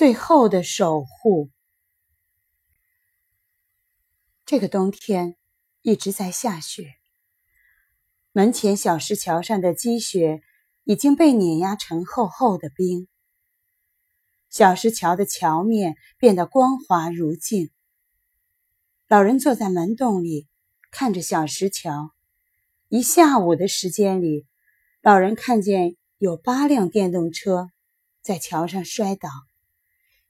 最后的守护。这个冬天一直在下雪，门前小石桥上的积雪已经被碾压成厚厚的冰，小石桥的桥面变得光滑如镜。老人坐在门洞里，看着小石桥。一下午的时间里，老人看见有八辆电动车在桥上摔倒。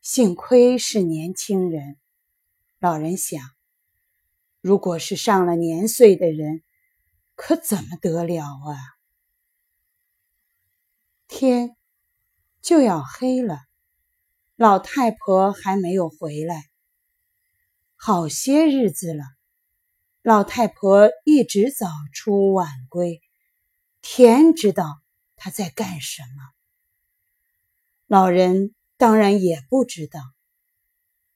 幸亏是年轻人，老人想：如果是上了年岁的人，可怎么得了啊？天就要黑了，老太婆还没有回来。好些日子了。老太婆一直早出晚归，天知道她在干什么。老人当然也不知道。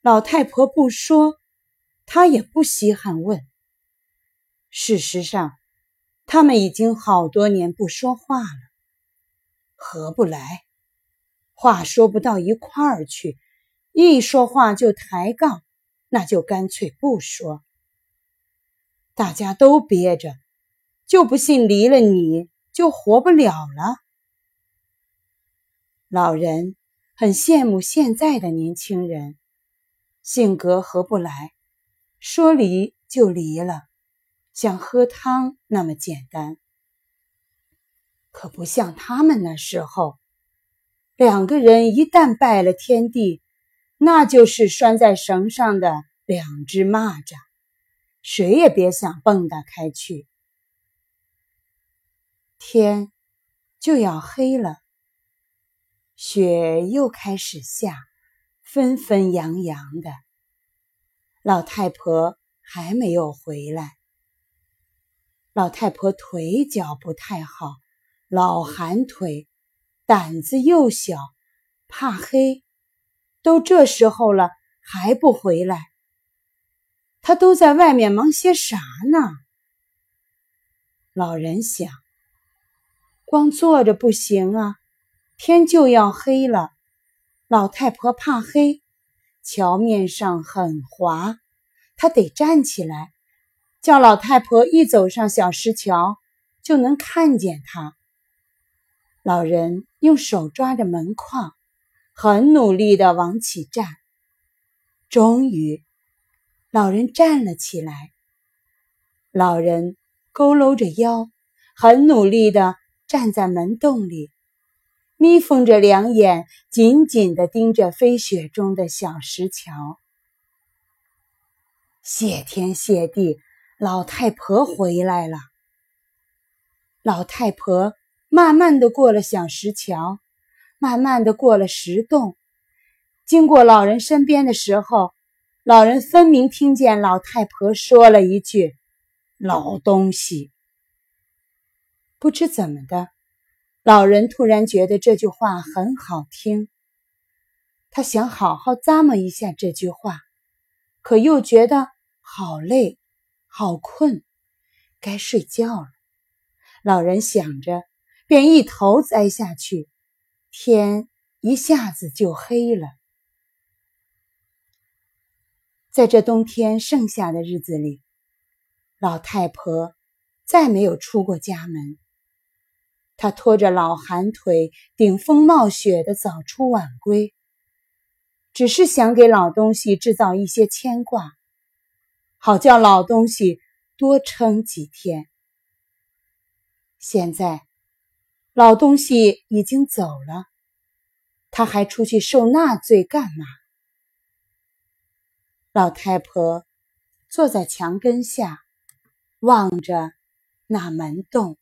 老太婆不说，他也不稀罕问。事实上，他们已经好多年不说话了，合不来，话说不到一块儿去，一说话就抬杠，那就干脆不说。大家都憋着，就不信离了你就活不了了。老人很羡慕现在的年轻人，性格合不来，说离就离了，像喝汤那么简单。可不像他们那时候，两个人一旦拜了天地，那就是拴在绳上的两只蚂蚱。谁也别想蹦跶开去。天就要黑了，雪又开始下，纷纷扬扬的。老太婆还没有回来。老太婆腿脚不太好，老寒腿，胆子又小，怕黑。都这时候了，还不回来。他都在外面忙些啥呢？老人想，光坐着不行啊，天就要黑了。老太婆怕黑，桥面上很滑，她得站起来，叫老太婆一走上小石桥就能看见他。老人用手抓着门框，很努力的往起站，终于。老人站了起来。老人佝偻着腰，很努力地站在门洞里，眯缝着两眼，紧紧地盯着飞雪中的小石桥。谢天谢地，老太婆回来了。老太婆慢慢地过了小石桥，慢慢地过了石洞，经过老人身边的时候。老人分明听见老太婆说了一句：“老东西。”不知怎么的，老人突然觉得这句话很好听。他想好好咂摸一下这句话，可又觉得好累、好困，该睡觉了。老人想着，便一头栽下去，天一下子就黑了。在这冬天剩下的日子里，老太婆再没有出过家门。他拖着老寒腿，顶风冒雪的早出晚归，只是想给老东西制造一些牵挂，好叫老东西多撑几天。现在老东西已经走了，他还出去受那罪干嘛？老太婆坐在墙根下，望着那门洞。